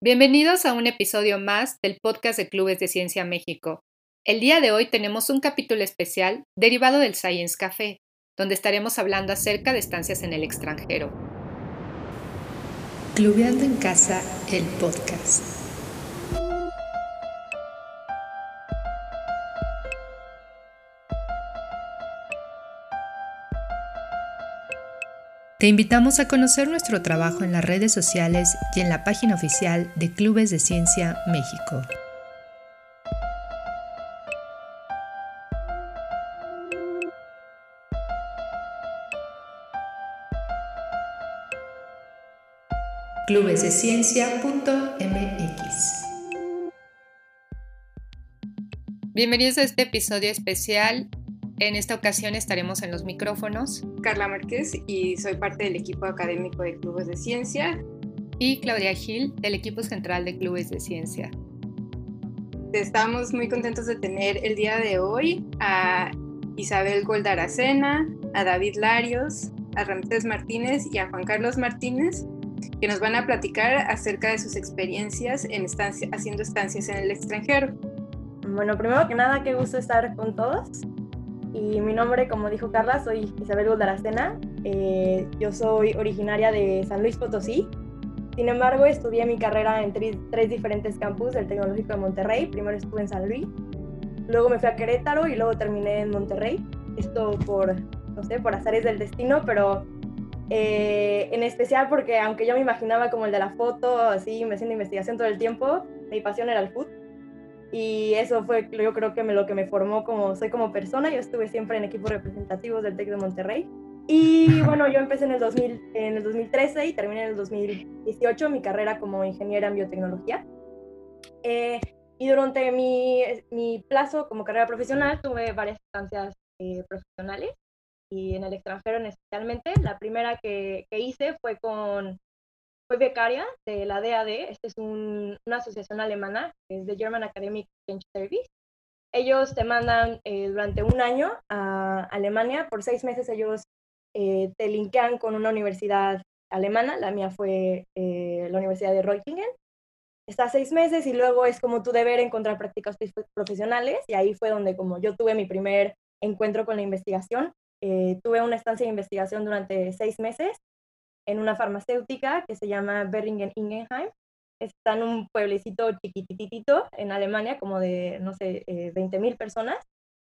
Bienvenidos a un episodio más del podcast de Clubes de Ciencia México. El día de hoy tenemos un capítulo especial derivado del Science Café, donde estaremos hablando acerca de estancias en el extranjero. Clubeando en casa, el podcast. Te invitamos a conocer nuestro trabajo en las redes sociales y en la página oficial de Clubes de Ciencia México. clubesdeciencia.mx Bienvenidos a este episodio especial en esta ocasión estaremos en los micrófonos. Carla Márquez y soy parte del equipo académico de Clubes de Ciencia. Y Claudia Gil del equipo central de Clubes de Ciencia. Estamos muy contentos de tener el día de hoy a Isabel Goldaracena, a David Larios, a Ramírez Martínez y a Juan Carlos Martínez, que nos van a platicar acerca de sus experiencias en haciendo estancias en el extranjero. Bueno, primero que nada, qué gusto estar con todos. Y mi nombre, como dijo Carla, soy Isabel Goldaracena. Eh, yo soy originaria de San Luis Potosí. Sin embargo, estudié mi carrera en tres diferentes campus del Tecnológico de Monterrey. Primero estuve en San Luis, luego me fui a Querétaro y luego terminé en Monterrey. Esto por, no sé, por azares del destino, pero eh, en especial porque aunque yo me imaginaba como el de la foto, así, haciendo investigación todo el tiempo, mi pasión era el food y eso fue yo creo que me, lo que me formó como soy como persona. Yo estuve siempre en equipos representativos del TEC de Monterrey. Y bueno, yo empecé en el, 2000, en el 2013 y terminé en el 2018 mi carrera como ingeniera en biotecnología. Eh, y durante mi, mi, plazo como carrera profesional tuve varias estancias eh, profesionales y en el extranjero especialmente. La primera que, que hice fue con fue becaria de la DAD, esta es una asociación alemana, es de German Academic Exchange Service. Ellos te mandan eh, durante un año a Alemania, por seis meses ellos eh, te linkean con una universidad alemana, la mía fue eh, la Universidad de Reutlingen. Estás seis meses y luego es como tu deber encontrar prácticas profesionales y ahí fue donde como yo tuve mi primer encuentro con la investigación. tuve una estancia de investigación durante seis meses en una farmacéutica que se llama Beringen Ingenheim. Está en un pueblecito chiquititito en Alemania, como de, no sé, eh, 20.000 personas.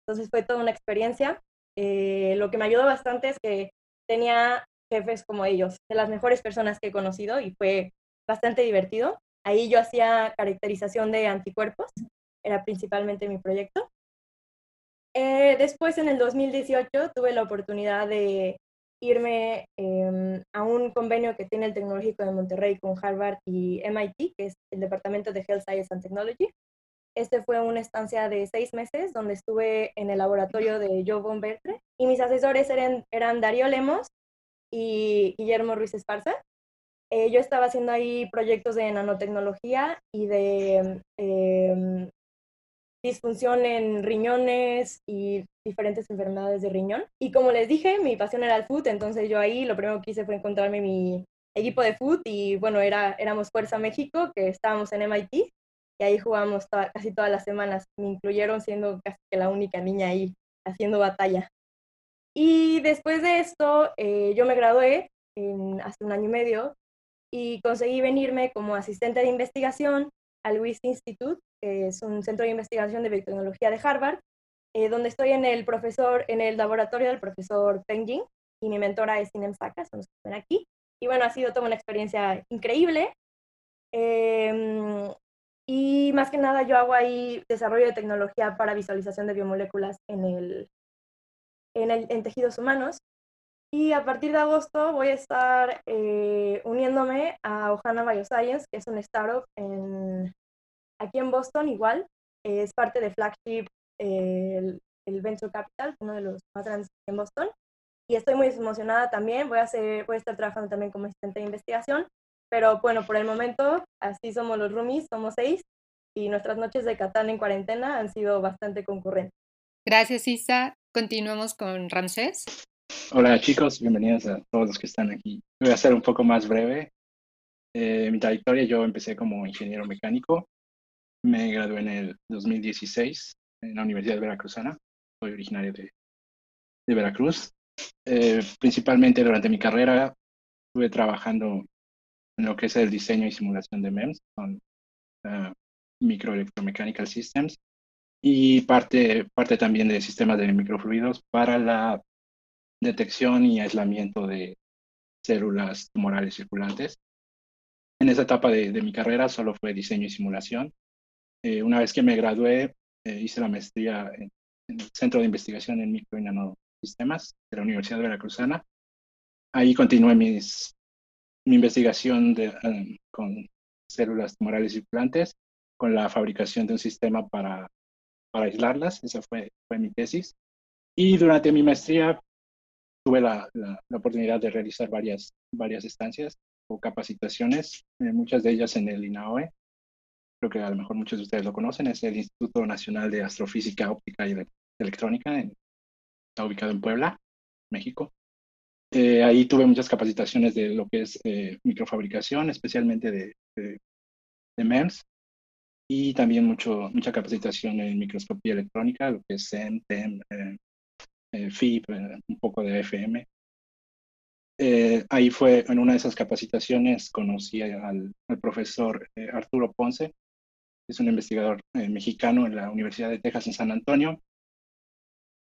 Entonces fue toda una experiencia. Eh, lo que me ayudó bastante es que tenía jefes como ellos, de las mejores personas que he conocido y fue bastante divertido. Ahí yo hacía caracterización de anticuerpos, era principalmente mi proyecto. Eh, después, en el 2018, tuve la oportunidad de irme em, a un convenio que tiene el Tecnológico de Monterrey con Harvard y MIT, que es el Departamento de Health Science and Technology. Este fue una estancia de seis meses donde estuve en el laboratorio de Joe von Bertre y mis asesores eran, eran Darío Lemos y Guillermo Ruiz Esparza. Eh, yo estaba haciendo ahí proyectos de nanotecnología y de eh, disfunción en riñones y diferentes enfermedades de riñón. Y como les dije, mi pasión era el food, entonces yo ahí lo primero que hice fue encontrarme mi equipo de food y bueno, era, éramos Fuerza México, que estábamos en MIT y ahí jugábamos casi todas las semanas. Me incluyeron siendo casi que la única niña ahí haciendo batalla. Y después de esto, eh, yo me gradué en, hace un año y medio y conseguí venirme como asistente de investigación al WIS Institute, que es un centro de investigación de biotecnología de Harvard, eh, donde estoy en el profesor, en el laboratorio del profesor Peng Jing, y mi mentora es Sinem Saka, son los que están aquí. Y bueno, ha sido toda una experiencia increíble. Em, y más que nada yo hago ahí desarrollo de tecnología para visualización de biomoléculas en, el, en, el, en tejidos humanos. Y a partir de agosto voy a estar eh, uniéndome a Ohana Bioscience, que es un startup en, aquí en Boston igual. Es parte de Flagship, el, Venture Capital, uno de los más grandes en Boston. Y estoy muy emocionada también. Voy a, voy a estar trabajando también como asistente de investigación. Pero bueno, por el momento, así somos los roomies, somos seis. Y nuestras noches de Catán en cuarentena han sido bastante concurrentes. Gracias, Isa. Continuamos con Ramsés. Hola chicos, bienvenidos a todos los que están aquí. Voy a ser un poco más breve. mi trayectoria, yo empecé como ingeniero mecánico. Me gradué en el 2016 en la Universidad Veracruzana. Soy originario de, de Veracruz. principalmente durante mi carrera estuve trabajando en lo que es el diseño y simulación de MEMS, con uh, Microelectromechanical Systems, y parte, parte también de sistemas de microfluidos para la detección y aislamiento de células tumorales circulantes. En esa etapa de, mi carrera solo fue diseño y simulación. Eh, una vez que me gradué, eh, hice la maestría en, el Centro de Investigación en Micro y Nanosistemas de la Universidad de Veracruzana. Ahí continué mi investigación de, um, con células tumorales circulantes, con la fabricación de un sistema para para aislarlas. Esa fue, fue mi tesis. Y durante mi maestría tuve la, la, oportunidad de realizar varias, varias estancias o capacitaciones, eh, muchas de ellas en el INAOE. Creo que a lo mejor muchos de ustedes lo conocen, es el Instituto Nacional de Astrofísica Óptica y Electrónica, está ubicado en Puebla, México. Eh, ahí tuve muchas capacitaciones de lo que es eh, microfabricación, especialmente de, de, de MEMS, y también mucho, mucha capacitación en microscopía electrónica, lo que es SEM, TEM, eh, eh, FIP, eh, un poco de FM. ahí fue, en una de esas capacitaciones, conocí al, profesor Arturo Ponce, es un investigador mexicano en la Universidad de Texas en San Antonio,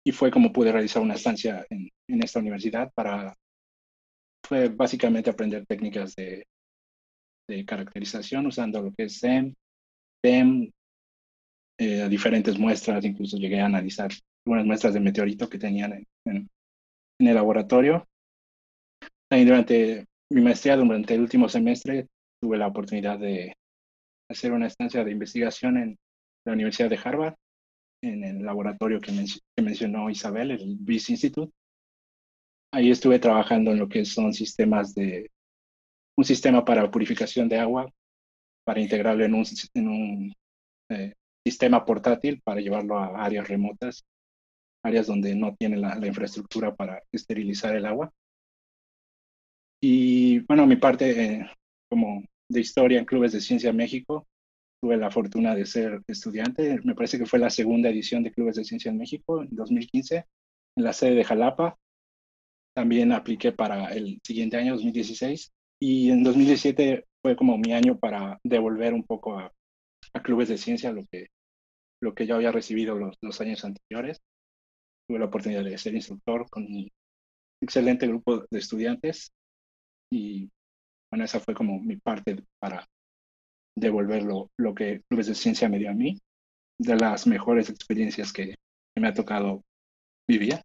y fue como pude realizar una estancia en, esta universidad para, fue básicamente aprender técnicas de, de caracterización usando lo que es SEM, TEM, eh, diferentes muestras, incluso llegué a analizar algunas muestras de meteorito que tenían en, en, el laboratorio. También durante mi maestría, durante el último semestre, tuve la oportunidad de hacer una estancia de investigación en la Universidad de Harvard, en el laboratorio que, que mencionó Isabel, el BIS Institute. Ahí estuve trabajando en lo que son sistemas de, un sistema para purificación de agua para integrarlo en un, en un eh, sistema portátil para llevarlo a áreas remotas, áreas donde no tiene la, infraestructura para esterilizar el agua. Y bueno, mi parte eh, como de historia en Clubes de Ciencia México, tuve la fortuna de ser estudiante. Me parece que fue la segunda edición de Clubes de Ciencia en México en 2015, en la sede de Jalapa. También apliqué para el siguiente año, 2016. Y en 2017 fue como mi año para devolver un poco a, clubes de ciencia lo que, lo que yo había recibido los, los años anteriores. Tuve la oportunidad de ser instructor con un excelente grupo de estudiantes y bueno, esa fue como mi parte para devolver lo, lo que Clubes de Ciencia me dio a mí, de las mejores experiencias que, me ha tocado vivir.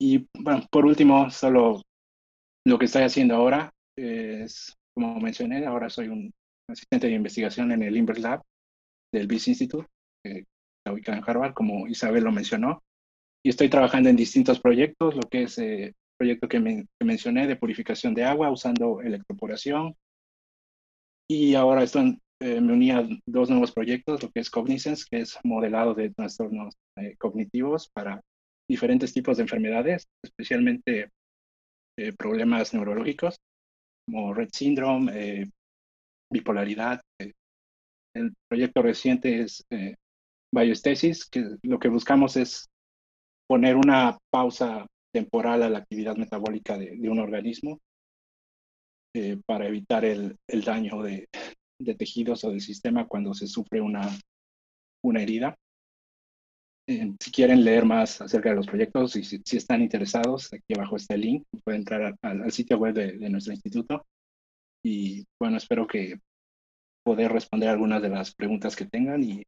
Y bueno, por último, solo lo que estoy haciendo ahora es, como mencioné, ahora soy un asistente de investigación en el Inverse Lab del BIS Institute, está ubicado en Harvard, como Isabel lo mencionó. Y estoy trabajando en distintos proyectos, lo que es el eh, proyecto que, mencioné de purificación de agua usando electroporación. Y ahora estoy, eh, me uní a dos nuevos proyectos, lo que es Cognizance, que es modelado de trastornos eh, cognitivos para diferentes tipos de enfermedades, especialmente problemas neurológicos como Red Syndrome, eh, bipolaridad. Eh, el proyecto reciente es eh, Biostasis, que lo que buscamos es poner una pausa temporal a la actividad metabólica de, un organismo eh, para evitar el, daño de, tejidos o del sistema cuando se sufre una, herida. si quieren leer más acerca de los proyectos y si, están interesados, aquí abajo está el link, pueden entrar al, sitio web de, de, nuestro instituto y bueno, espero que poder responder algunas de las preguntas que tengan y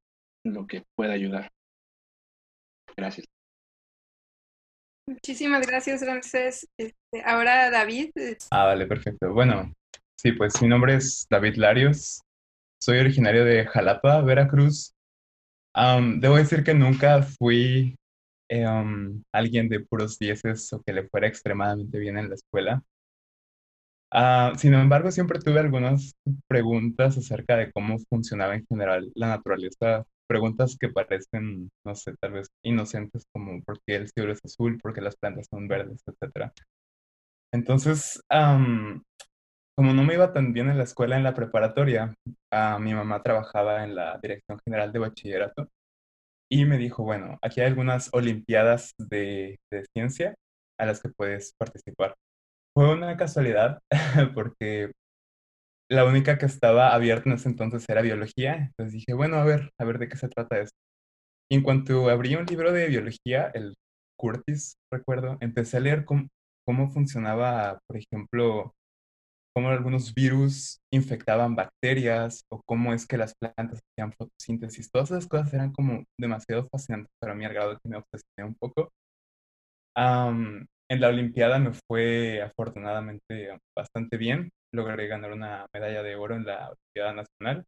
lo que pueda ayudar. Gracias. Muchísimas gracias, Ramsés. Este, ahora David. Ah, vale, perfecto. Bueno, sí, pues mi nombre es David Larios. Soy originario de Jalapa, Veracruz. debo decir que nunca fui em, alguien de puros dieces o que le fuera extremadamente bien en la escuela. Ah, sin embargo, siempre tuve algunas preguntas acerca de cómo funcionaba en general la naturaleza. Preguntas que parecen, no sé, tal vez inocentes como por qué el cielo es azul, por qué las plantas son verdes, etc. Entonces, como no me iba tan bien en la escuela, en la preparatoria, a mi mamá trabajaba en la Dirección General de Bachillerato y me dijo, bueno, aquí hay algunas olimpiadas de ciencia a las que puedes participar. Fue una casualidad porque la única que estaba abierta en ese entonces era biología, entonces dije, bueno, a ver, a ver de qué se trata esto. Y en cuanto abrí un libro de biología, el Curtis, recuerdo, empecé a leer cómo, cómo funcionaba, por ejemplo, cómo algunos virus infectaban bacterias o cómo es que las plantas hacían fotosíntesis. Todas esas cosas eran como demasiado fascinantes para mí al grado que me obsesioné un poco. en la Olimpiada me fue afortunadamente bastante bien. Logré ganar una medalla de oro en la Olimpiada Nacional,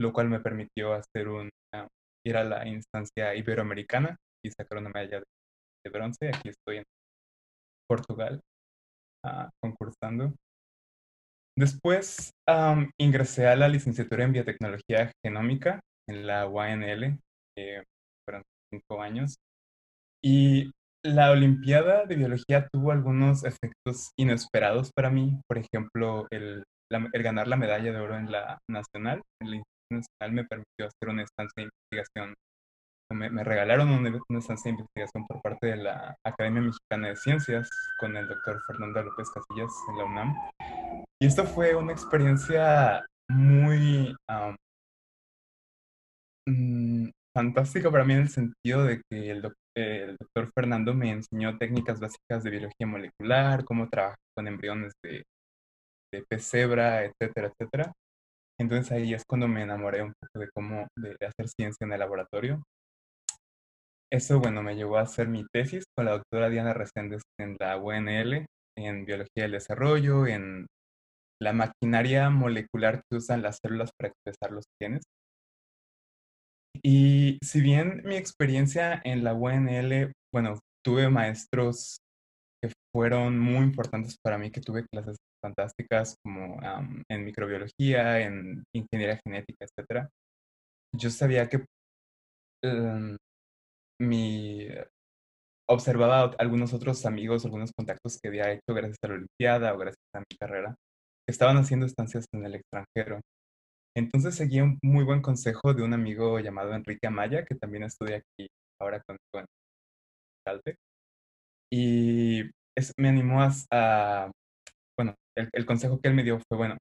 lo cual me permitió hacer un, ir a la instancia iberoamericana y sacar una medalla de, bronce. Aquí estoy en Portugal uh, concursando. Después ingresé a la licenciatura en biotecnología genómica en la UANL, eh, fueron cinco años. Y la Olimpiada de Biología tuvo algunos efectos inesperados para mí. Por ejemplo, el, el ganar la medalla de oro en la nacional, en la nacional, me permitió hacer una estancia de investigación me, regalaron una, estancia de investigación por parte de la Academia Mexicana de Ciencias con el doctor Fernando López Casillas en la UNAM. Y esto fue una experiencia muy mm, fantástica para mí en el sentido de que el, el, doctor Fernando me enseñó técnicas básicas de biología molecular, cómo trabajar con embriones de, de pesebra, etcétera, etcétera. Entonces ahí es cuando me enamoré un poco de cómo de hacer ciencia en el laboratorio eso, bueno, me llevó a hacer mi tesis con la doctora Diana Reséndez en la UNL, en Biología del Desarrollo, en la maquinaria molecular que usan las células para expresar los genes. Y si bien mi experiencia en la UNL, bueno, tuve maestros que fueron muy importantes para mí, que tuve clases fantásticas como en microbiología, en ingeniería genética, etc. Yo sabía que em, mi observaba algunos otros amigos, algunos contactos que había hecho gracias a la Olimpiada o gracias a mi carrera, que estaban haciendo estancias en el extranjero. Entonces seguí un muy buen consejo de un amigo llamado Enrique Amaya, que también estudia aquí ahora conmigo en. Y me animó a, bueno, el, consejo que él me dio fue, bueno,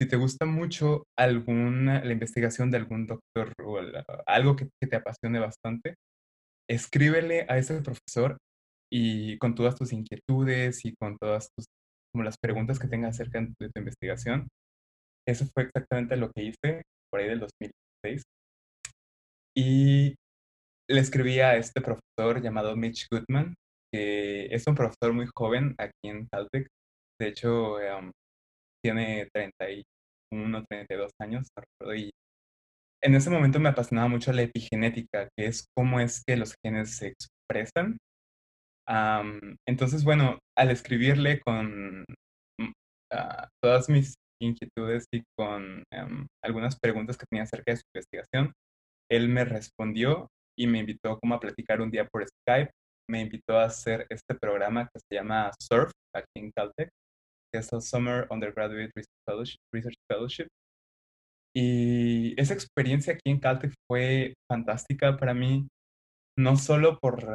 si te gusta mucho alguna, la investigación de algún doctor o algo que te apasione bastante, escríbele a ese profesor y con todas tus inquietudes y con todas como las preguntas que tengas acerca de tu investigación. Eso fue exactamente lo que hice por ahí del 2016. Y le escribí a este profesor llamado Mitch Goodman, que es un profesor muy joven aquí en Caltech. De hecho, em, tiene 31, 32 años, y en ese momento me apasionaba mucho la epigenética, que es cómo es que los genes se expresan. entonces, bueno, al escribirle con ah, todas mis inquietudes y con em, algunas preguntas que tenía acerca de su investigación, él me respondió y me invitó como a platicar un día por Skype. Me invitó a hacer este programa que se llama SURF, aquí en Caltech, que es el Summer Undergraduate Research Fellowship, y esa experiencia aquí en Caltech fue fantástica para mí, no solo por,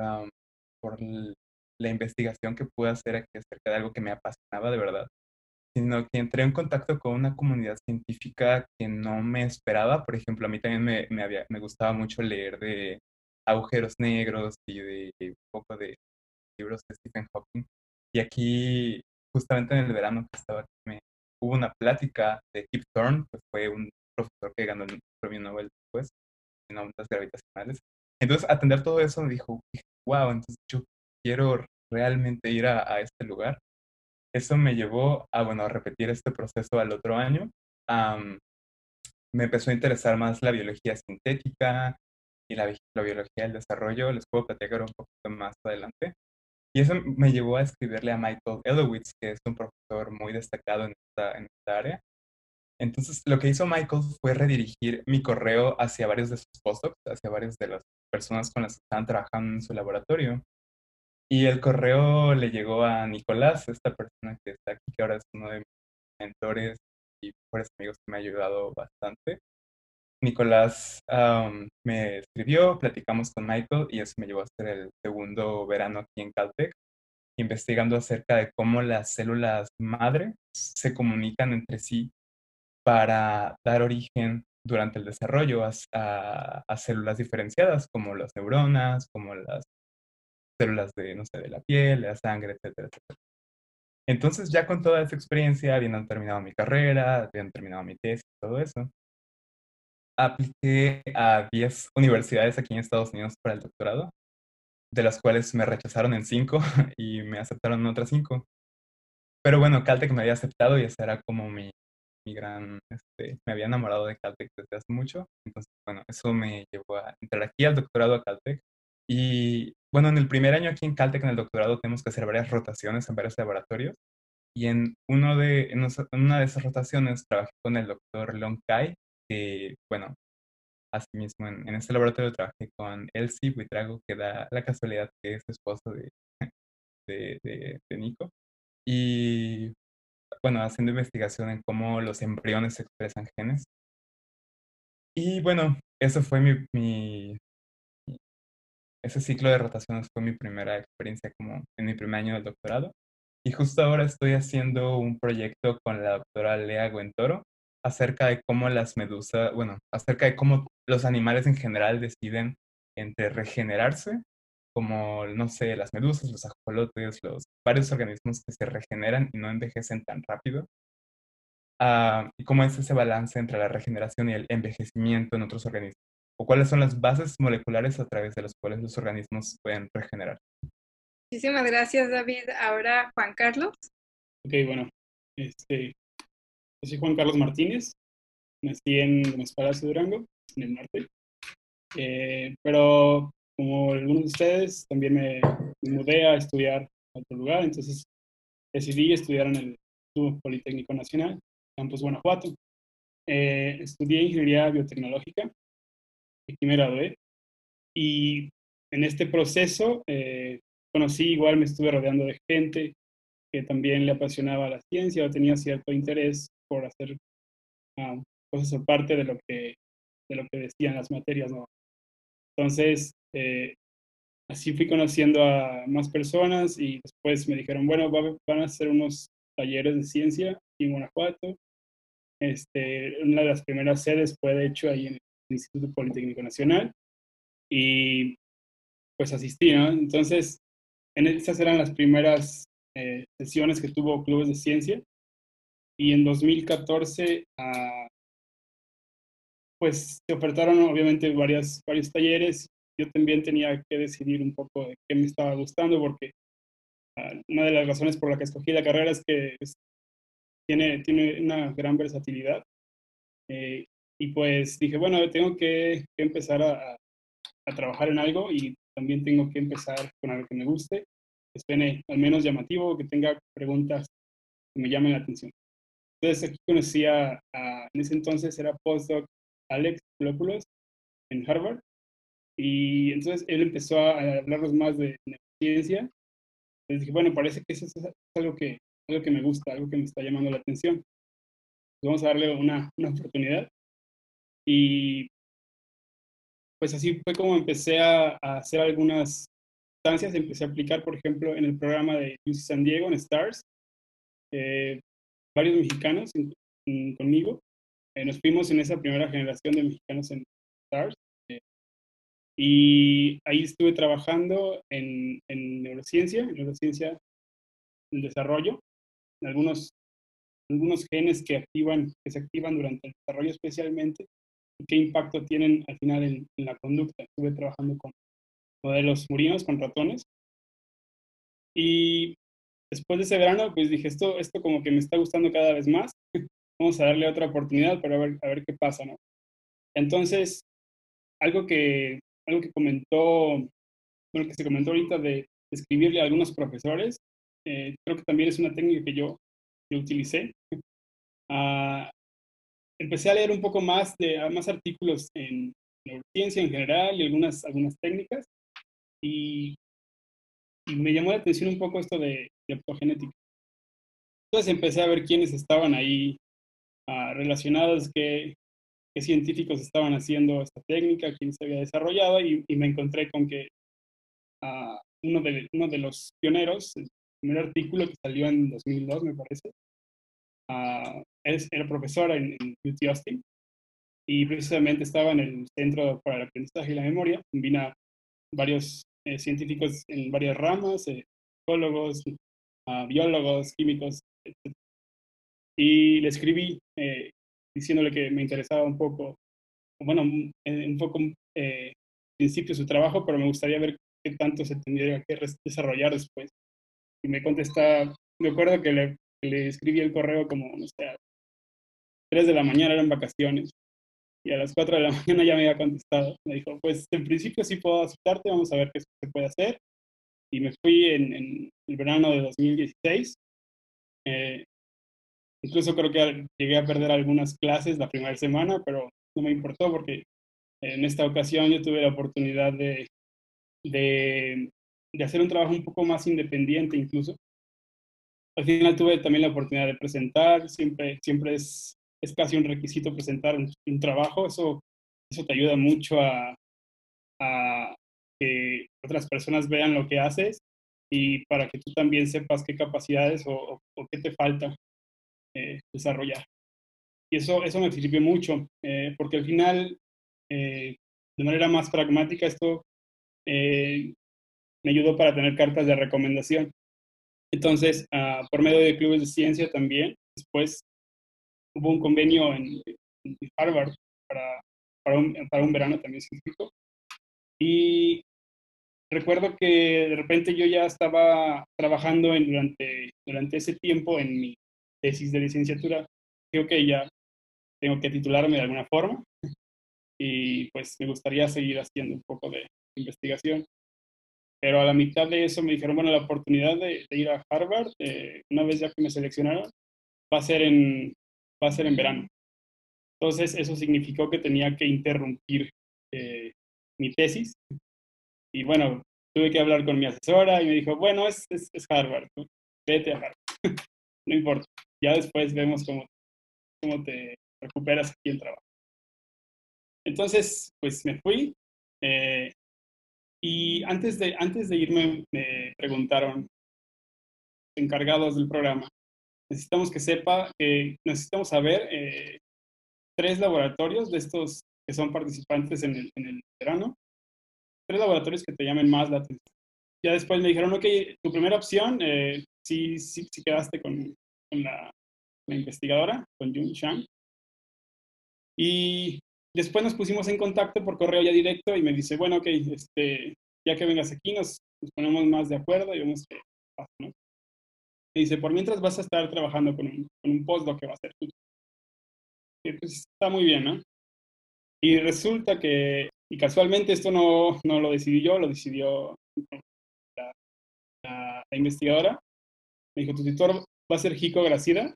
por la investigación que pude hacer acerca de algo que me apasionaba de verdad, sino que entré en contacto con una comunidad científica que no me esperaba. Por ejemplo, a mí también me, me, había, me gustaba mucho leer de agujeros negros y de un poco de libros de Stephen Hawking. Y aquí, justamente en el verano que estaba me, hubo una plática de Kip Thorne, que fue un profesor que ganó el premio Nobel después en ondas gravitacionales. Entonces, atender todo eso me dijo, wow, entonces yo quiero realmente ir a, este lugar. Eso me llevó a, bueno, repetir este proceso al otro año. me empezó a interesar más la biología sintética y la, biología del desarrollo. Les puedo platicar un poquito más adelante. Y eso me llevó a escribirle a Michael Elowitz, que es un profesor muy destacado en esta, en esta área. Entonces, lo que hizo Michael fue redirigir mi correo hacia varios de sus postdocs, hacia varias de las personas con las que estaban trabajando en su laboratorio. Y el correo le llegó a Nicolás, esta persona que está aquí, que ahora es uno de mis mentores y mejores amigos que me ha ayudado bastante. Nicolás me escribió, platicamos con Michael y eso me llevó a hacer el segundo verano aquí en Caltech, investigando acerca de cómo las células madre se comunican entre sí para dar origen durante el desarrollo a, a, células diferenciadas como las neuronas, como las células de, no sé, de la piel, de la sangre, etcétera, etcétera. Entonces, ya con toda esa experiencia, habiendo terminado mi carrera, habiendo terminado mi tesis, todo eso, apliqué a 10 universidades aquí en Estados Unidos para el doctorado, de las cuales me rechazaron en 5 y me aceptaron en otras 5. Pero bueno, Caltech me había aceptado y esa era como mi, mi gran, este, me había enamorado de Caltech desde hace mucho. Entonces, bueno, eso me llevó a entrar aquí al doctorado a Caltech. Y bueno, en el primer año aquí en Caltech, en el doctorado, tenemos que hacer varias rotaciones en varios laboratorios. Y en, uno de, en una de esas rotaciones trabajé con el doctor Long Kai, que, bueno, asimismo en, en este laboratorio trabajé con Elsie Buitrago, que da la casualidad que es esposo de, de, de, de Nico. Y bueno, haciendo investigación en cómo los embriones expresan genes. Y bueno, eso fue mi, mi, ese ciclo de rotaciones fue mi primera experiencia como en mi primer año del doctorado. Y justo ahora estoy haciendo un proyecto con la doctora Lea Guentoro acerca de cómo las medusas, bueno, acerca de cómo los animales en general deciden entre regenerarse como, no sé, las medusas, los ajolotes, los varios organismos que se regeneran y no envejecen tan rápido. Ah, y cómo es ese balance entre la regeneración y el envejecimiento en otros organismos. O cuáles son las bases moleculares a través de las cuales los organismos pueden regenerar. Muchísimas gracias, David. Ahora, Juan Carlos. Ok, bueno. Este, soy Juan Carlos Martínez. Nací en Gómez Palacio, Durango, en el norte. Eh, pero como algunos de ustedes, también me, mudé a estudiar a otro lugar, entonces decidí estudiar en el Instituto Politécnico Nacional, Campus Guanajuato. Eh, estudié Ingeniería Biotecnológica, me gradué, y en este proceso eh, conocí, igual me estuve rodeando de gente que también le apasionaba la ciencia o tenía cierto interés por hacer ah, cosas aparte de lo que de lo que decían las materias, ¿no? Entonces, eh, así fui conociendo a más personas y después me dijeron, bueno, van a hacer unos talleres de ciencia en Guanajuato. Este, una de las primeras sedes fue, de hecho, ahí en Instituto Politécnico Nacional. Y pues asistí, ¿no? Entonces, en esas eran las primeras eh, sesiones que tuvo clubes de ciencia. Y en 2014, ah, pues se ofertaron obviamente varias, varios talleres yo también tenía que decidir un poco qué me estaba gustando, porque ah, una de las razones por la que escogí la carrera es que tiene, tiene una gran versatilidad. Eh, y pues dije, bueno, tengo que, empezar a, a, trabajar en algo y también tengo que empezar con algo que me guste, que suene al menos llamativo, que tenga preguntas que me llamen la atención. Entonces aquí conocí a, en ese entonces era postdoc Alex Lópulos en Harvard y entonces él empezó a hablarnos más de ciencia. Entonces dije, bueno, parece que eso es algo que, algo que me gusta, algo que me está llamando la atención. vamos a darle una, una oportunidad. Y pues así fue como empecé a, hacer algunas instancias. Empecé a aplicar, por ejemplo, en el programa de UC San Diego, en STARS. Eh, varios mexicanos conmigo. Eh, nos fuimos en esa primera generación de mexicanos en STARS. Y ahí estuve trabajando en, en neurociencia, en neurociencia del desarrollo, en algunos, algunos genes que, activan, que se activan durante el desarrollo especialmente qué impacto tienen al final en, la conducta. Estuve trabajando con modelos murinos, con ratones. Y después de ese verano, pues dije, esto, esto como que me está gustando cada vez más. Vamos a darle otra oportunidad para ver, a ver qué pasa, ¿no? Entonces, algo que algo que comentó, bueno, que se comentó ahorita de escribirle a algunos profesores, eh, creo que también es una técnica que yo, yo utilicé. Uh, empecé a leer un poco más de más artículos en neurociencia en general y algunas, algunas técnicas y, me llamó la atención un poco esto de, de optogenética. Entonces empecé a ver quiénes estaban ahí uh, relacionados, qué, qué, científicos estaban haciendo esta técnica, quién se había desarrollado y, y me encontré con que uh, uno, de, uno de los pioneros, el primer artículo que salió en 2002 me parece, uh, es, era profesor en, en UT Austin y precisamente estaba en el Centro para el Aprendizaje y la Memoria, combina varios eh, científicos en varias ramas, eh, psicólogos, uh, biólogos, químicos, etc. Y le escribí eh, diciéndole que me interesaba un poco, bueno, un poco eh, principio su trabajo, pero me gustaría ver qué tanto se tendría que desarrollar después. Y me contesta, me acuerdo que le, le escribí el correo como, no sé, 3 de la mañana eran vacaciones y a las 4 de la mañana ya me había contestado. Me dijo, pues en principio sí puedo aceptarte, vamos a ver qué se puede hacer. Y me fui en, en el verano de 2016. Eh, incluso creo que llegué a perder algunas clases la primera semana, pero no me importó porque en esta ocasión yo tuve la oportunidad de, de, de hacer un trabajo un poco más independiente incluso. Al final tuve también la oportunidad de presentar, siempre, siempre es es casi un requisito presentar un, trabajo, eso, eso te ayuda mucho a, a, que otras personas vean lo que haces y para que tú también sepas qué capacidades o, qué te falta eh, desarrollar. Y eso, eso me sirvió mucho, eh, porque al final, eh, de manera más pragmática, esto me ayudó para tener cartas de recomendación. Entonces, uh, por medio de clubes de ciencia también, después hubo un convenio en, en Harvard para, para, un, para, un, verano también científico. Y recuerdo que de repente yo ya estaba trabajando en, durante, durante ese tiempo en mi tesis de licenciatura. Creo que ya tengo que titularme de alguna forma y pues me gustaría seguir haciendo un poco de investigación. Pero a la mitad de eso me dijeron, bueno, la oportunidad de, de ir a Harvard, eh, una vez ya que me seleccionaron, va a ser en va a ser en verano. Entonces, eso significó que tenía que interrumpir eh, mi tesis. Y bueno, tuve que hablar con mi asesora y me dijo, bueno, es, es, Harvard, vete a Harvard. no importa, ya después vemos cómo, cómo te recuperas aquí el trabajo. Entonces, pues me fui. Eh, y antes de, antes de irme, me preguntaron encargados del programa necesitamos que sepa, eh, necesitamos saber eh, tres laboratorios de estos que son participantes en el, en el, verano, tres laboratorios que te llamen más la atención. Ya después me dijeron, ok, tu primera opción, eh, sí, sí, sí, quedaste con, con la, la, investigadora, con Jun Shang. Y después nos pusimos en contacto por correo ya directo y me dice, bueno, ok, este, ya que vengas aquí nos, nos ponemos más de acuerdo y vemos qué pasa, ¿no? Me dice, por mientras vas a estar trabajando con un, con un postdoc que va a ser tú. Y pues está muy bien, ¿no? Y resulta que, y casualmente esto no, no lo decidí yo, lo decidió la, la, la investigadora. Me dijo, tu tutor va a ser Jico Gracida,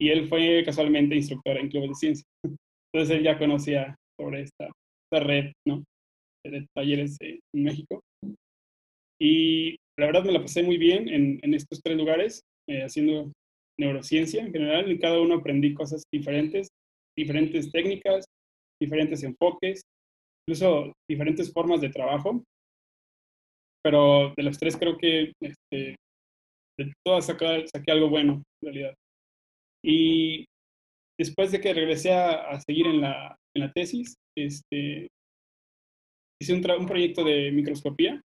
y él fue casualmente instructor en clubes de ciencia. Entonces él ya conocía sobre esta, esta red, ¿no? De talleres en México. Y la verdad me la pasé muy bien en, en estos tres lugares eh, haciendo neurociencia en general. En cada uno aprendí cosas diferentes, diferentes técnicas, diferentes enfoques, incluso diferentes formas de trabajo. Pero de los tres creo que este, de todas saqué, saqué, algo bueno, en realidad. Y después de que regresé a, a seguir en la, en la tesis, este, hice un, un, proyecto de microscopía.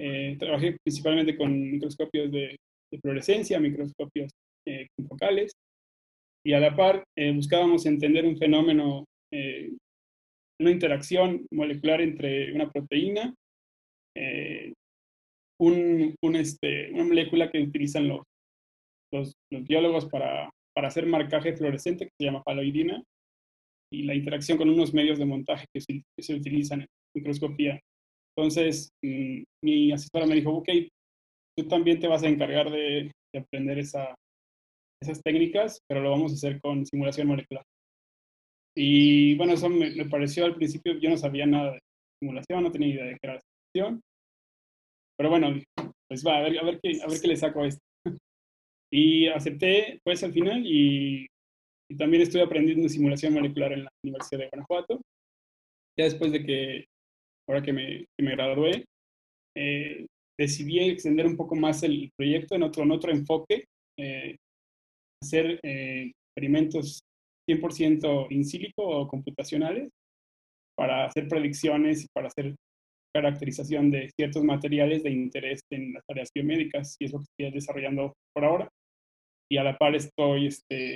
Eh, trabajé principalmente con microscopios de de fluorescencia, microscopios eh, focales, y a la par eh, buscábamos entender un fenómeno, eh, una interacción molecular entre una proteína, eh, este, una molécula que utilizan los, los, biólogos para, hacer marcaje fluorescente, que se llama paloidina, y la interacción con unos medios de montaje que se, utilizan en microscopía. Entonces, mmm, mi asesora me dijo, ok, tú también te vas a encargar de, de aprender esa, esas técnicas, pero lo vamos a hacer con simulación molecular. Y bueno, eso me, pareció al principio, yo no sabía nada de simulación, no tenía idea de qué era la simulación. Pero bueno, pues va, a ver, a ver, qué, a ver qué le saco a esto. Y acepté, pues, al final y, también estoy aprendiendo simulación molecular en la Universidad de Guanajuato. Ya después de que, ahora que me, que me gradué, eh, decidí extender un poco más el proyecto en otro, en otro enfoque, eh, hacer eh, experimentos 100% in silico o computacionales para hacer predicciones y para hacer caracterización de ciertos materiales de interés en las áreas biomédicas y es lo que estoy desarrollando por ahora. Y a la par estoy, este,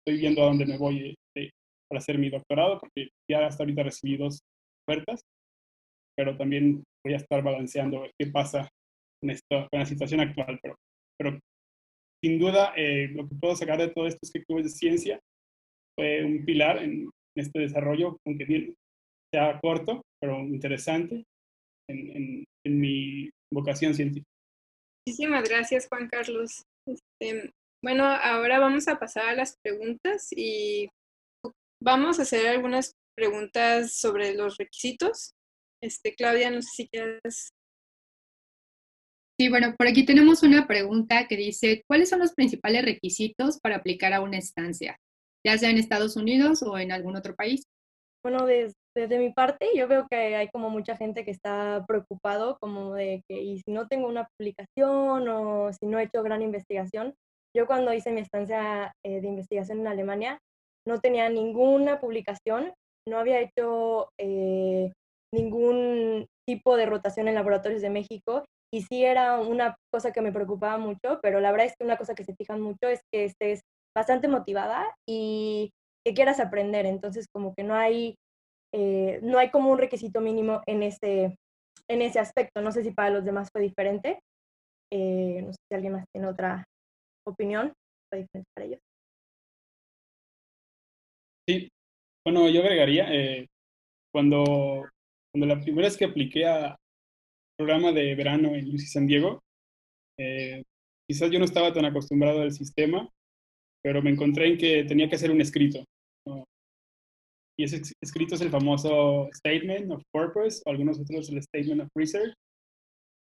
estoy viendo a dónde me voy este, para hacer mi doctorado, porque ya hasta ahorita recibí dos ofertas, pero también voy a estar balanceando qué pasa con, esto, con la situación actual. Pero, pero sin duda, eh, lo que puedo sacar de todo esto es que Clubes de Ciencia fue un pilar en, este desarrollo, aunque bien sea corto, pero interesante en, en, mi vocación científica. Muchísimas gracias, Juan Carlos. Este, bueno, ahora vamos a pasar a las preguntas y vamos a hacer algunas preguntas sobre los requisitos. Este, Claudia, no sé si quieres Sí, bueno, por aquí tenemos una pregunta que dice, ¿cuáles son los principales requisitos para aplicar a una estancia, ya sea en Estados Unidos o en algún otro país? Bueno, desde, mi parte, yo veo que hay como mucha gente que está preocupado como de que, y si no tengo una publicación o si no he hecho gran investigación, yo cuando hice mi estancia eh, de investigación en Alemania, no tenía ninguna publicación, no había hecho eh, ningún tipo de rotación en laboratorios de México y sí era una cosa que me preocupaba mucho, pero la verdad es que una cosa que se fijan mucho es que estés bastante motivada y que quieras aprender, entonces como que no hay, eh, no hay como un requisito mínimo en ese, en ese aspecto, no sé si para los demás fue diferente, eh, no sé si alguien más tiene otra opinión, fue diferente para ellos. Sí, bueno, yo agregaría, eh, cuando, cuando la primera vez que apliqué a, programa de verano en UC San Diego. Eh, quizás yo no estaba tan acostumbrado al sistema, pero me encontré en que tenía que hacer un escrito. Y ese escrito es el famoso Statement of Purpose, o algunos otros el Statement of Research,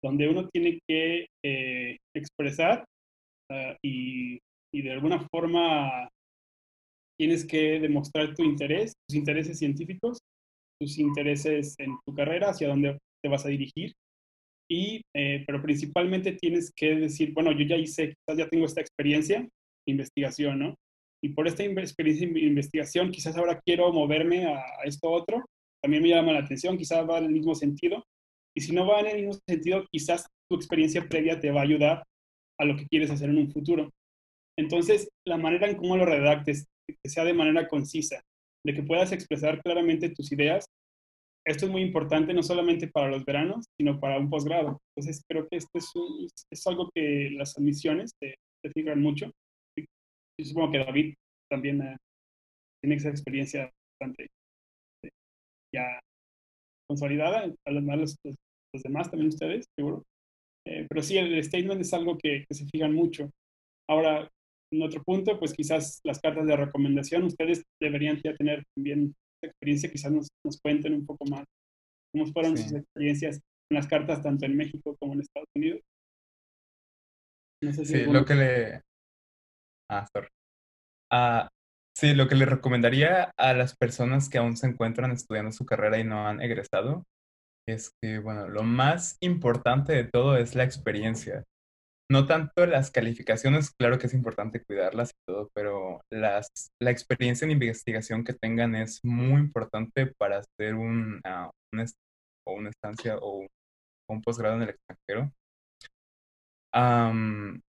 donde uno tiene que eh, expresar ah, y, y, de alguna forma tienes que demostrar tu interés, tus intereses científicos, tus intereses en tu carrera, hacia dónde te vas a dirigir y, eh, pero principalmente tienes que decir, bueno, yo ya hice, quizás ya tengo esta experiencia investigación, ¿no? Y por esta experiencia investigación, quizás ahora quiero moverme a, esto otro, también me llama la atención, quizás va en el mismo sentido. Y si no va en el mismo sentido, quizás tu experiencia previa te va a ayudar a lo que quieres hacer en un futuro. Entonces, la manera en cómo lo redactes, que sea de manera concisa, de que puedas expresar claramente tus ideas, esto es muy importante no solamente para los veranos, sino para un posgrado. Entonces, creo que esto es, es algo que las admisiones se, fijan mucho. Yo supongo que David también eh, tiene esa experiencia bastante eh, ya consolidada, además los, los, demás también ustedes, seguro. Eh, pero sí, el, statement es algo que, que se fijan mucho. Ahora, en otro punto, pues quizás las cartas de recomendación, ustedes deberían ya tener también experiencia, quizás nos, nos cuenten un poco más cómo fueron sus experiencias en las cartas tanto en México como en Estados Unidos. sí, lo que le... Ah, sorry. Ah, sí, lo que le recomendaría a las personas que aún se encuentran estudiando su carrera y no han egresado es que, bueno, lo más importante de todo es la experiencia no tanto las calificaciones, claro que es importante cuidarlas y todo, pero las, la experiencia en investigación que tengan es muy importante para hacer un, una, o una estancia o un, posgrado en el extranjero.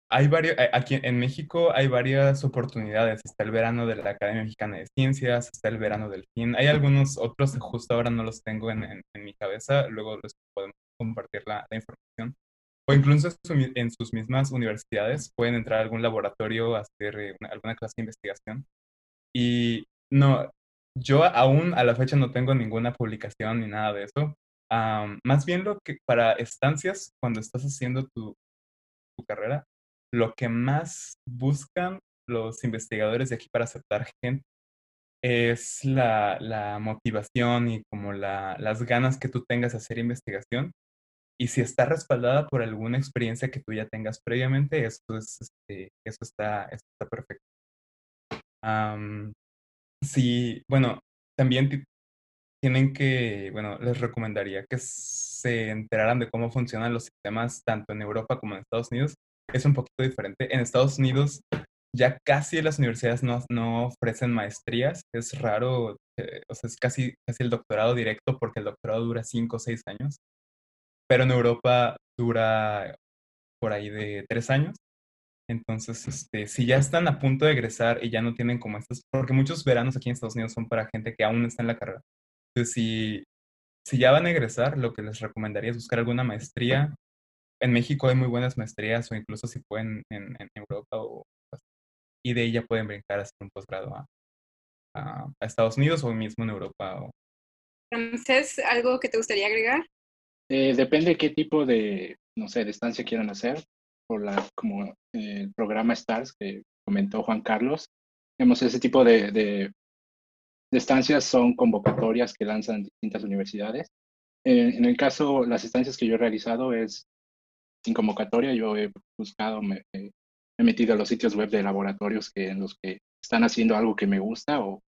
hay varios, aquí en México hay varias oportunidades. Está el verano de la Academia Mexicana de Ciencias, está el verano del FIN. Hay algunos otros, justo ahora no los tengo en, en, mi cabeza, luego les podemos compartir la, la información o incluso en sus mismas universidades pueden entrar a algún laboratorio hacer eh, alguna clase de investigación. Y no, yo aún a la fecha no tengo ninguna publicación ni nada de eso. más bien lo que para estancias, cuando estás haciendo tu, tu carrera, lo que más buscan los investigadores de aquí para aceptar gente es la, la motivación y como la, las ganas que tú tengas de hacer investigación y si está respaldada por alguna experiencia que tú ya tengas previamente, eso, es, este, eso, está, está perfecto. sí, bueno, también tienen que, bueno, les recomendaría que se enteraran de cómo funcionan los sistemas tanto en Europa como en Estados Unidos. Es un poquito diferente. En Estados Unidos ya casi las universidades no, no ofrecen maestrías. Es raro, eh, o sea, es casi, casi el doctorado directo porque el doctorado dura cinco o seis años. Pero en Europa dura por ahí de tres años. Entonces, este, si ya están a punto de egresar y ya no tienen como estas, porque muchos veranos aquí en Estados Unidos son para gente que aún está en la carrera. Entonces, si, si ya van a egresar, lo que les recomendaría es buscar alguna maestría. En México hay muy buenas maestrías o incluso si pueden en, Europa o y de ya pueden brincar a hacer un posgrado a, a, Estados Unidos o mismo en Europa. O... ¿algo que te gustaría agregar? Eh, depende de qué tipo de, no sé, de estancia quieran hacer, por la, como el programa STARS que comentó Juan Carlos. Digamos, ese tipo de, de, estancias son convocatorias que lanzan distintas universidades. en el caso, las estancias que yo he realizado es sin convocatoria, yo he buscado, me, he metido a los sitios web de laboratorios que, en los que están haciendo algo que me gusta o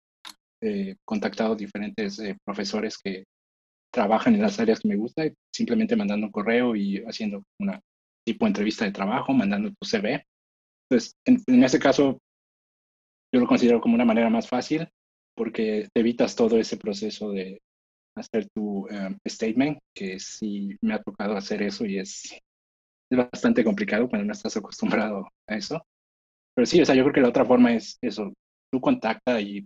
he contactado diferentes eh, profesores que trabajan en las áreas que me gusta, simplemente mandando un correo y haciendo una tipo de entrevista de trabajo, mandando tu CV. Entonces, en, en ese caso, yo lo considero como una manera más fácil porque te evitas todo ese proceso de hacer tu um, statement, que sí me ha tocado hacer eso y es es bastante complicado cuando no estás acostumbrado a eso. Pero sí, o sea, yo creo que la otra forma es eso, tú contacta y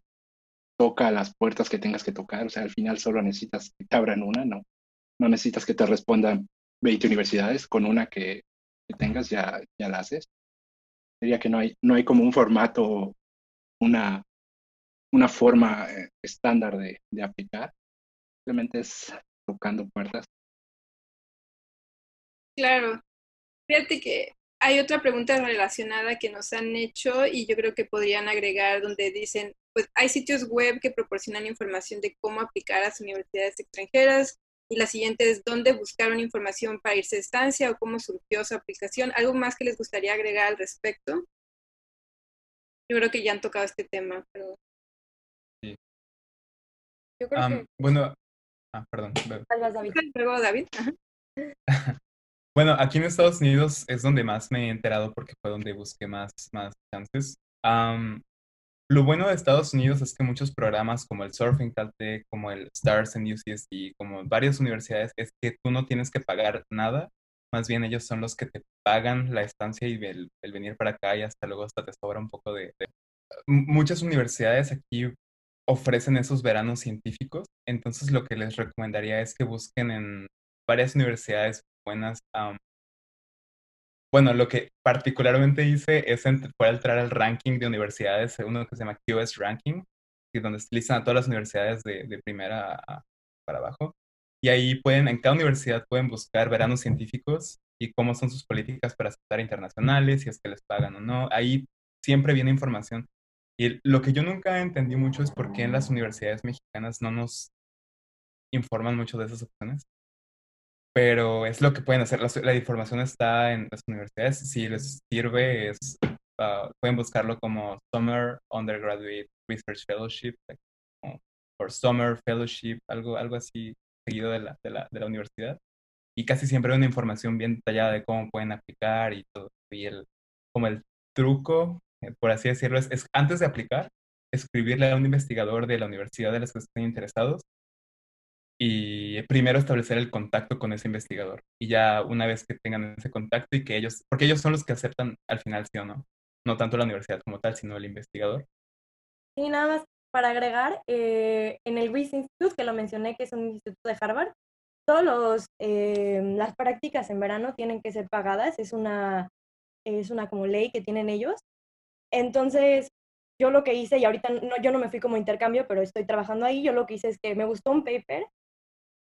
toca las puertas que tengas que tocar, o sea, al final solo necesitas que te abran una, no, no necesitas que te respondan 20 universidades, con una que, tengas ya, ya la haces. Diría que no hay, no hay como un formato, una, una forma eh, estándar de, de aplicar, simplemente es tocando puertas. Claro, Fíjate que hay otra pregunta relacionada que nos han hecho y yo creo que podrían agregar donde dicen, pues hay sitios web que proporcionan información de cómo aplicar a las universidades extranjeras y la siguiente es dónde buscar una información para irse a estancia o cómo surgió su aplicación. ¿Algo más que les gustaría agregar al respecto? Yo creo que ya han tocado este tema, pero... Sí. Yo creo que... Bueno, ah, perdón. David. Luego David. Bueno, aquí en Estados Unidos es donde más me he enterado porque fue donde busqué más, más chances. Lo bueno de Estados Unidos es que muchos programas como el Surfing Caltech, como el STARS en UCSD, como varias universidades, es que tú no tienes que pagar nada. Más bien ellos son los que te pagan la estancia y el, venir para acá y hasta luego hasta te sobra un poco de... Muchas universidades aquí ofrecen esos veranos científicos, entonces lo que les recomendaría es que busquen en varias universidades buenas. Bueno, lo que particularmente hice es fue entrar al ranking de universidades, uno que se llama QS Ranking, donde listan a todas las universidades de, de primera para abajo. Y ahí pueden, en cada universidad pueden buscar veranos científicos y cómo son sus políticas para aceptar internacionales, si es que les pagan o no. Ahí siempre viene información. Y lo que yo nunca entendí mucho es por qué en las universidades mexicanas no nos informan mucho de esas opciones pero es lo que pueden hacer. La, información está en las universidades. Si les sirve, es, ah, pueden buscarlo como Summer Undergraduate Research Fellowship o Summer Fellowship, algo, algo así seguido de la, de, la, de la universidad. Y casi siempre hay una información bien detallada de cómo pueden aplicar y todo. Y el, como el truco, eh, por así decirlo, es, es antes de aplicar, escribirle a un investigador de la universidad de las que estén interesados y primero establecer el contacto con ese investigador. Y ya una vez que tengan ese contacto y que ellos, porque ellos son los que aceptan al final sí o no, no tanto la universidad como tal, sino el investigador. Y nada más para agregar, eh, en el Reese Institute, que lo mencioné, que es un instituto de Harvard, todas eh, las prácticas en verano tienen que ser pagadas, es una, es una como ley que tienen ellos. Entonces, yo lo que hice, y ahorita no, yo no me fui como intercambio, pero estoy trabajando ahí, yo lo que hice es que me gustó un paper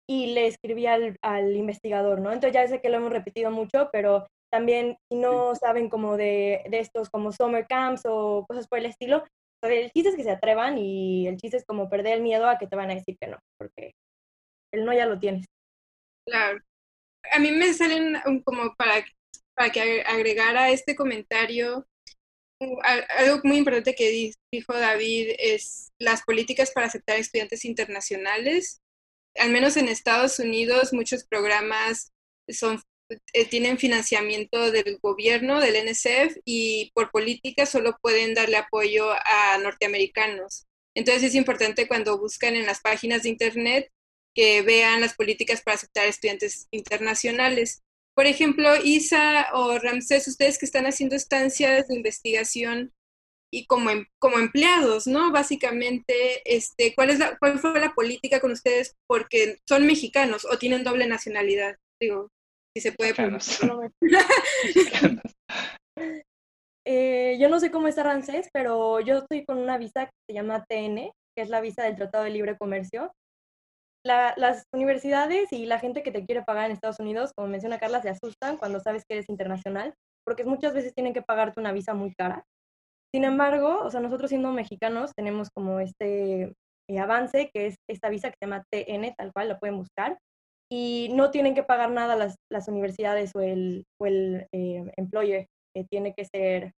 y le escribí al, al, investigador, ¿no? Entonces ya sé que lo hemos repetido mucho, pero también si no saben como de, de, estos como summer camps o cosas por el estilo, el chiste es que se atrevan y el chiste es como perder el miedo a que te van a decir que no, porque el no ya lo tienes. Claro. a mí me salen como para, para que agregara este comentario algo muy importante que dijo David es las políticas para aceptar estudiantes internacionales. Al menos en Estados Unidos, muchos programas son, eh, tienen financiamiento del gobierno, del NSF, y por política solo pueden darle apoyo a norteamericanos. Entonces es importante cuando buscan en las páginas de Internet que vean las políticas para aceptar estudiantes internacionales. Por ejemplo, Isa o Ramsés, ustedes que están haciendo estancias de investigación y como, em, como empleados, ¿no? Básicamente, este, ¿cuál, es la, ¿cuál fue la política con ustedes? Porque son mexicanos o tienen doble nacionalidad. Digo, si se puede. eh, yo no sé cómo está Ramsés, pero yo estoy con una visa que se llama TN, que es la visa del Tratado de Libre Comercio, las universidades y la gente que te quiere pagar en Estados Unidos, como menciona Carla, se asustan cuando sabes que eres internacional, porque muchas veces tienen que pagarte una visa muy cara. Sin embargo, o sea, nosotros siendo mexicanos tenemos como este eh, avance, que es esta visa que se llama TN, tal cual, la pueden buscar, y no tienen que pagar nada las, las universidades o el, o el eh, employer, tiene que ser,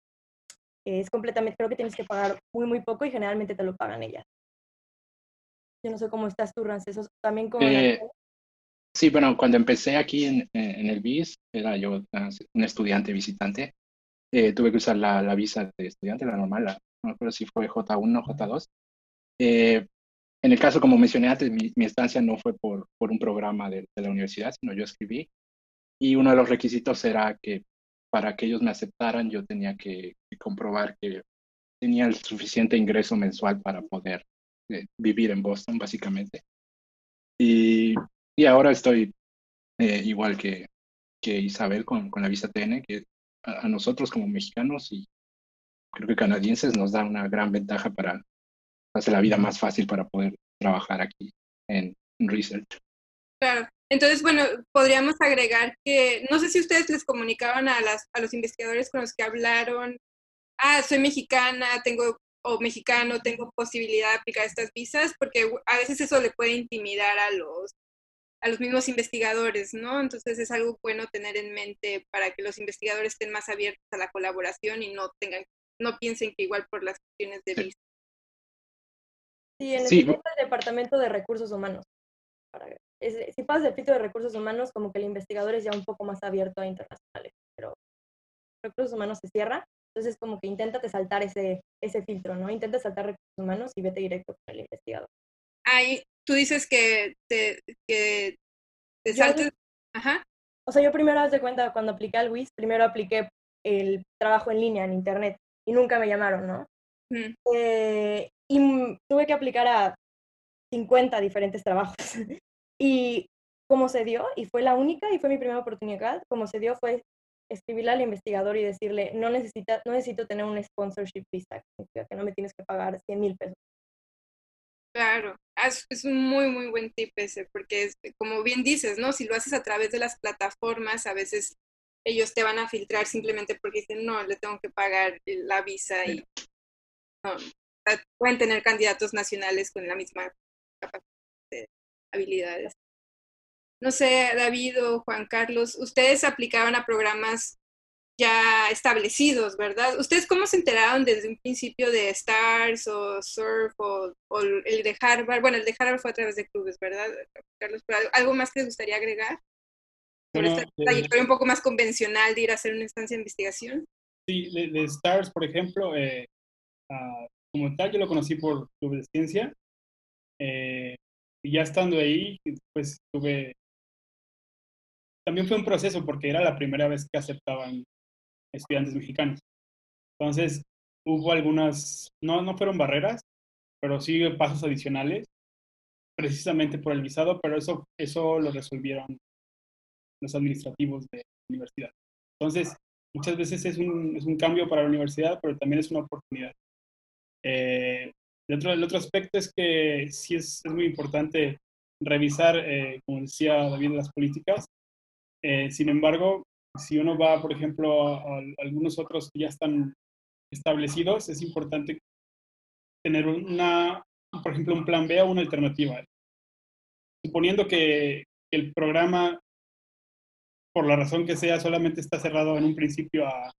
es completamente, creo que tienes que pagar muy, muy poco y generalmente te lo pagan ellas. Yo no sé cómo estás tú, Rances, también como... Eh, sí, bueno, cuando empecé aquí en, en, el BIS, era yo un estudiante visitante, eh, tuve que usar la, la, visa de estudiante, la normal, la, no recuerdo si fue J1 o J2. Eh, en el caso, como mencioné antes, mi, mi estancia no fue por, por un programa de, de, la universidad, sino yo escribí. Y uno de los requisitos era que para que ellos me aceptaran, yo tenía que, que comprobar que tenía el suficiente ingreso mensual para poder vivir en Boston, básicamente. Y, y ahora estoy eh, igual que, que Isabel con, con la visa TN, que a, nosotros como mexicanos y creo que canadienses nos da una gran ventaja para hacer la vida más fácil para poder trabajar aquí en, research. Claro. Entonces, bueno, podríamos agregar que, no sé si ustedes les comunicaban a, las, a los investigadores con los que hablaron, ah, soy mexicana, tengo o mexicano tengo posibilidad de aplicar estas visas, porque a veces eso le puede intimidar a los, a los mismos investigadores, ¿no? Entonces es algo bueno tener en mente para que los investigadores estén más abiertos a la colaboración y no tengan, no piensen que igual por las cuestiones de visa. Sí, en el, departamento de recursos humanos. si pasas el filtro de recursos humanos, como que el investigador es ya un poco más abierto a internacionales, pero recursos humanos se cierra entonces, como que inténtate saltar ese, ese filtro, ¿no? Intenta saltar recursos humanos y vete directo con el investigador. Ahí, tú dices que te, que te saltes... Ajá. O sea, yo primero, haz de cuenta, cuando apliqué al WIS, primero apliqué el trabajo en línea, en internet, y nunca me llamaron, ¿no? Eh, y tuve que aplicar a 50 diferentes trabajos. y como se dio, y fue la única, y fue mi primera oportunidad, como se dio fue escribirle al investigador y decirle, no, necesita, no necesito tener un sponsorship visa, que no me tienes que pagar 100 mil pesos. Claro, es un muy, muy buen tip ese, porque es, como bien dices, ¿no? Si lo haces a través de las plataformas, a veces ellos te van a filtrar simplemente porque dicen, no, le tengo que pagar la visa y no, pueden tener candidatos nacionales con la misma capacidad de habilidades no sé, David o Juan Carlos, ustedes aplicaban a programas ya establecidos, ¿verdad? ¿Ustedes cómo se enteraron desde un principio de STARS o SURF o, el de Harvard? Bueno, el de Harvard fue a través de clubes, ¿verdad? Carlos, ¿algo más que les gustaría agregar? Sobre esta trayectoria un poco más convencional de ir a hacer una estancia de investigación. Sí, de, STARS, por ejemplo, eh, ah, como tal, yo lo conocí por clubes de ciencia. Eh, y ya estando ahí, pues tuve también fue un proceso porque era la primera vez que aceptaban estudiantes mexicanos. Entonces, hubo algunas, no, no fueron barreras, pero sí pasos adicionales, precisamente por el visado, pero eso, eso lo resolvieron los administrativos de la universidad. Entonces, muchas veces es un, es un cambio para la universidad, pero también es una oportunidad. Eh, el, otro, el otro aspecto es que sí es, es muy importante revisar, eh, como decía David, las políticas eh, sin embargo, si uno va, por ejemplo, a, algunos otros que ya están establecidos, es importante tener una, por ejemplo, un plan B o una alternativa. Suponiendo que, el programa por la razón que sea, solamente está cerrado en un principio a,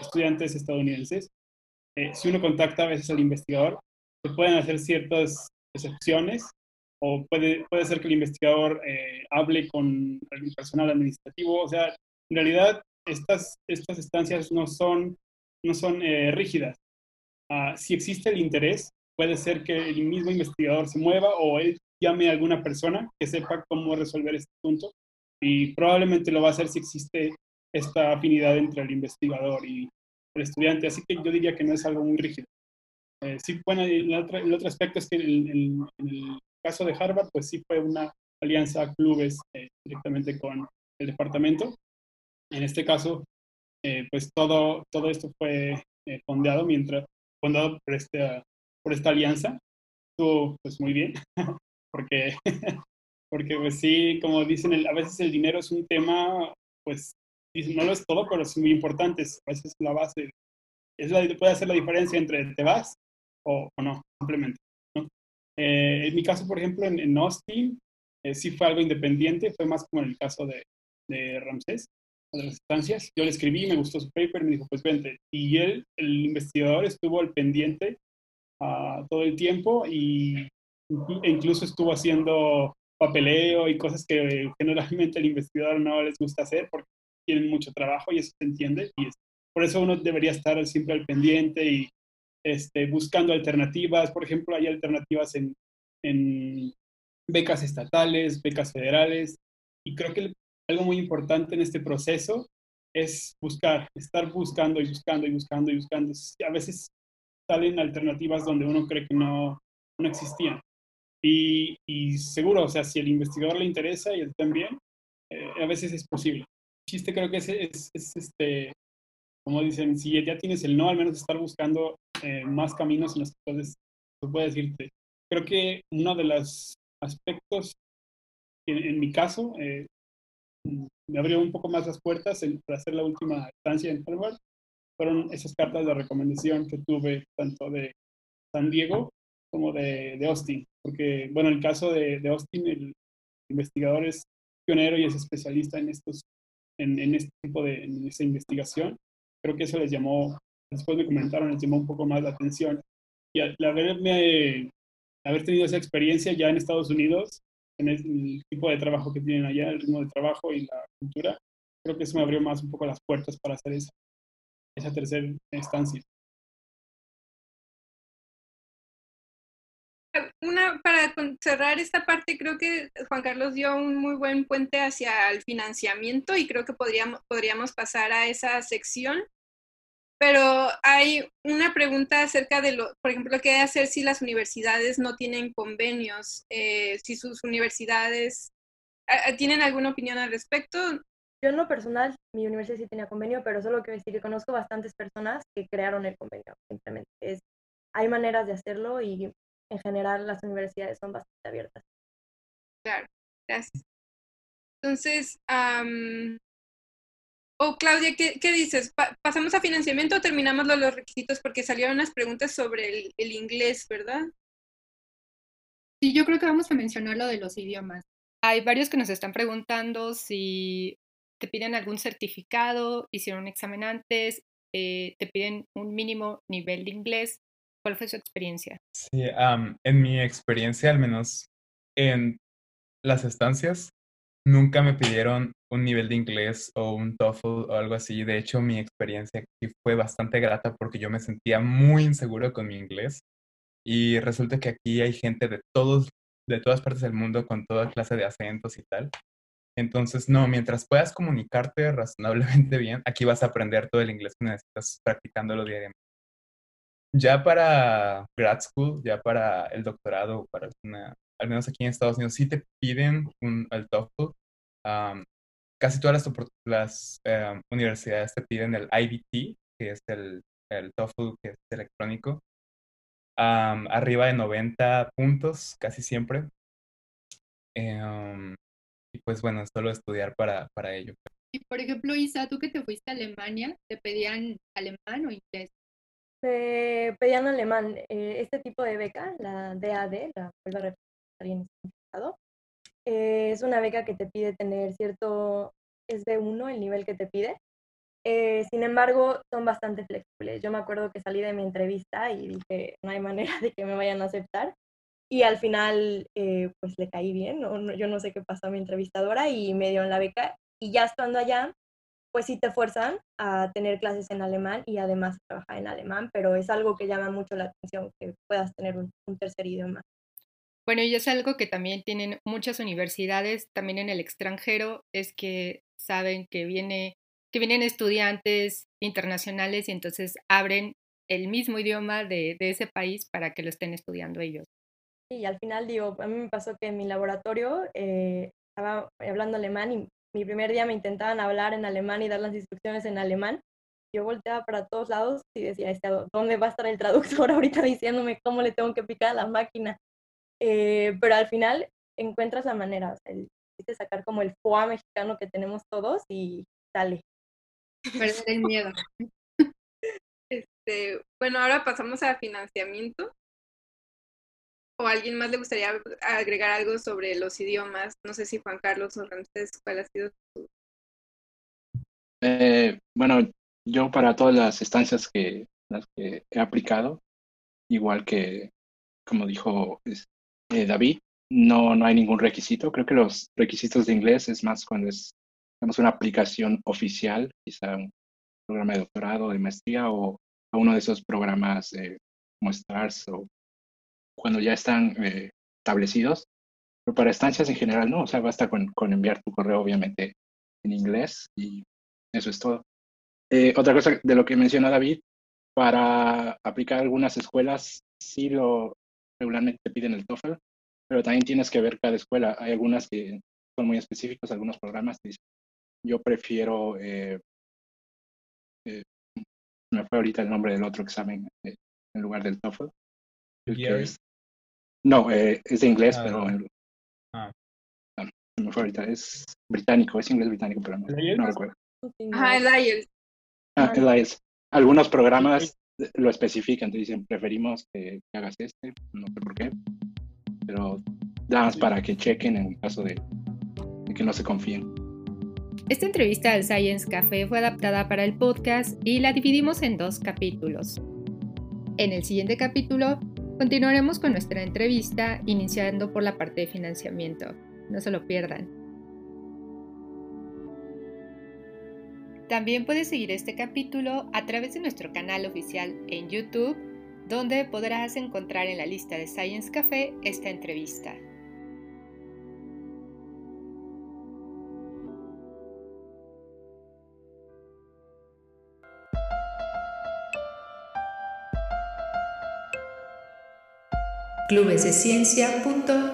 estudiantes estadounidenses. Eh, si uno contacta a veces al investigador, se pueden hacer ciertas excepciones o puede, puede ser que el investigador eh, hable con el personal administrativo. O sea, en realidad estas, estas estancias no son, no son eh, rígidas. Ah, si existe el interés, puede ser que el mismo investigador se mueva o él llame a alguna persona que sepa cómo resolver este punto y probablemente lo va a hacer si existe esta afinidad entre el investigador y el estudiante. Así que yo diría que no es algo muy rígido. Eh, sí, bueno, el otro, el otro, aspecto es que en el caso de Harvard, pues sí fue una alianza clubes eh, directamente con el departamento. En este caso, eh, pues todo, todo esto fue eh, fondeado mientras, fundado por, este, por esta alianza. Estuvo pues muy bien, porque, porque pues sí, como dicen, a veces el dinero es un tema, pues no lo es todo, pero es muy importante, a veces la base, es la, puede hacer la diferencia entre te vas o, o no, simplemente. Eh, en mi caso, por ejemplo, en, Austin, eh, sí fue algo independiente, fue más como en el caso de, de Ramsés, de las. Yo le escribí, me gustó su paper, me dijo, pues vente. Y él, el investigador, estuvo al pendiente uh, todo el tiempo y incluso estuvo haciendo papeleo y cosas que generalmente el investigador no les gusta hacer porque tienen mucho trabajo y eso se entiende. Y es, por eso uno debería estar siempre al pendiente y este, buscando alternativas. Por ejemplo, hay alternativas en, en becas estatales, becas federales, y creo que algo muy importante en este proceso es buscar, estar buscando y buscando y buscando y buscando. A veces salen alternativas donde uno cree que no, no existían. Y, y, seguro, o sea, si el investigador le interesa y él también, eh, a veces es posible. El chiste creo que es, es, es, este, como dicen, si ya tienes el no, al menos estar buscando eh, más caminos en los que puedes, decirte. Creo que uno de los aspectos, en, en mi caso, eh, me abrió un poco más las puertas para hacer la última estancia en Harvard, fueron esas cartas de recomendación que tuve tanto de San Diego como de, de Austin. Porque, bueno, en el caso de, de, Austin, el investigador es pionero y es especialista en estos en, en este tipo de en esa investigación. Creo que eso les llamó después me comentaron, les llamó un poco más la atención. Y al haberme, haber tenido esa experiencia ya en Estados Unidos, en el tipo de trabajo que tienen allá, el ritmo de trabajo y la cultura, creo que eso me abrió más un poco las puertas para hacer esa, esa tercera instancia. Una, para cerrar esta parte, creo que Juan Carlos dio un muy buen puente hacia el financiamiento y creo que podríamos, podríamos pasar a esa sección pero hay una pregunta acerca de lo, por ejemplo, qué hacer si las universidades no tienen convenios, eh, si sus universidades tienen alguna opinión al respecto. Yo en lo personal, mi universidad sí tenía convenio, pero solo quiero decir que conozco bastantes personas que crearon el convenio, simplemente. Es, hay maneras de hacerlo y en general las universidades son bastante abiertas. Claro, gracias. Entonces, o Claudia, ¿qué, qué dices? ¿Pasamos a financiamiento o terminamos los requisitos? Porque salieron unas preguntas sobre el, el, inglés, ¿verdad? Sí, yo creo que vamos a mencionar lo de los idiomas. Hay varios que nos están preguntando si te piden algún certificado, hicieron un examen antes, eh, te piden un mínimo nivel de inglés. ¿Cuál fue su experiencia? Sí, um, en mi experiencia, al menos en las estancias, nunca me pidieron un nivel de inglés o un TOEFL o algo así. De hecho, mi experiencia aquí fue bastante grata porque yo me sentía muy inseguro con mi inglés. Y resulta que aquí hay gente de todos, de todas partes del mundo con toda clase de acentos y tal. Entonces, no, mientras puedas comunicarte razonablemente bien, aquí vas a aprender todo el inglés que necesitas practicándolo diariamente. Ya para grad school, ya para el doctorado, para una, al menos aquí en Estados Unidos, sí te piden un, el TOEFL. Casi todas las, las em, universidades te piden el IBT, que es el, el TOEFL, que es electrónico. arriba de 90 puntos, casi siempre. Em, y pues bueno, solo estudiar para, para ello. Y por ejemplo, Isa, tú que te fuiste a Alemania, ¿te pedían alemán o inglés? Te pedían alemán. Eh, este tipo de beca, la DAD, la vuelvo bien significado. Eh, es una beca que te pide tener cierto es de uno el nivel que te pide. Eh, sin embargo, son bastante flexibles. Yo me acuerdo que salí de mi entrevista y dije, no hay manera de que me vayan a aceptar. Y al final, eh, pues le caí bien, yo no sé qué pasó a mi entrevistadora y me dieron la beca. Y ya estando allá, pues sí te fuerzan a tener clases en alemán y además trabajar en alemán, pero es algo que llama mucho la atención, que puedas tener un, tercer idioma. Bueno, y es algo que también tienen muchas universidades, también en el extranjero, es que saben que, viene, que vienen estudiantes internacionales y entonces abren el mismo idioma de, de ese país para que lo estén estudiando ellos. Y al final digo, a mí me pasó que en mi laboratorio eh, estaba hablando alemán y mi primer día me intentaban hablar en alemán y dar las instrucciones en alemán. Yo volteaba para todos lados y decía, este, ¿dónde va a estar el traductor ahorita diciéndome cómo le tengo que picar a la máquina? Eh, pero al final encuentras la manera, o sea, el, sacar como el FOA mexicano que tenemos todos y sale. Perder el miedo. Este, bueno, ahora pasamos a financiamiento o a alguien más le gustaría agregar algo sobre los idiomas. No sé si Juan Carlos o Ramsés, ¿cuál ha sido tu... Eh, bueno, yo para todas las estancias que, las que he aplicado, igual que como dijo eh, David, no, no hay ningún requisito. Creo que los requisitos de inglés es más cuando es tenemos una aplicación oficial, quizá un programa de doctorado, de maestría o, uno de esos programas como STARS o cuando ya están eh, establecidos. Pero para estancias en general no, o sea, basta con, con, enviar tu correo obviamente en inglés y eso es todo. Eh, otra cosa de lo que menciona David, para aplicar algunas escuelas sí lo regularmente te piden el TOEFL, pero también tienes que ver cada escuela. Hay algunas que son muy específicos, algunos programas dicen, yo prefiero, eh, me fue ahorita el nombre del otro examen en lugar del TOEFL, no, eh, es de inglés, ah, pero. Ah. me fue ahorita. Es británico, es inglés británico, pero no, no recuerdo. Ajá, el IELTS. Ah, el IELTS. Algunos programas lo especifican, te dicen, preferimos que, hagas este, no sé por qué, pero nada más para que chequen en caso de, de que no se confíen. Esta entrevista al Science Café fue adaptada para el podcast y la dividimos en dos capítulos. En el siguiente capítulo Continuaremos con nuestra entrevista iniciando por la parte de financiamiento. No se lo pierdan. También puedes seguir este capítulo a través de nuestro canal oficial en YouTube, donde podrás encontrar en la lista de Science Café esta entrevista. clubesdeciencia.mx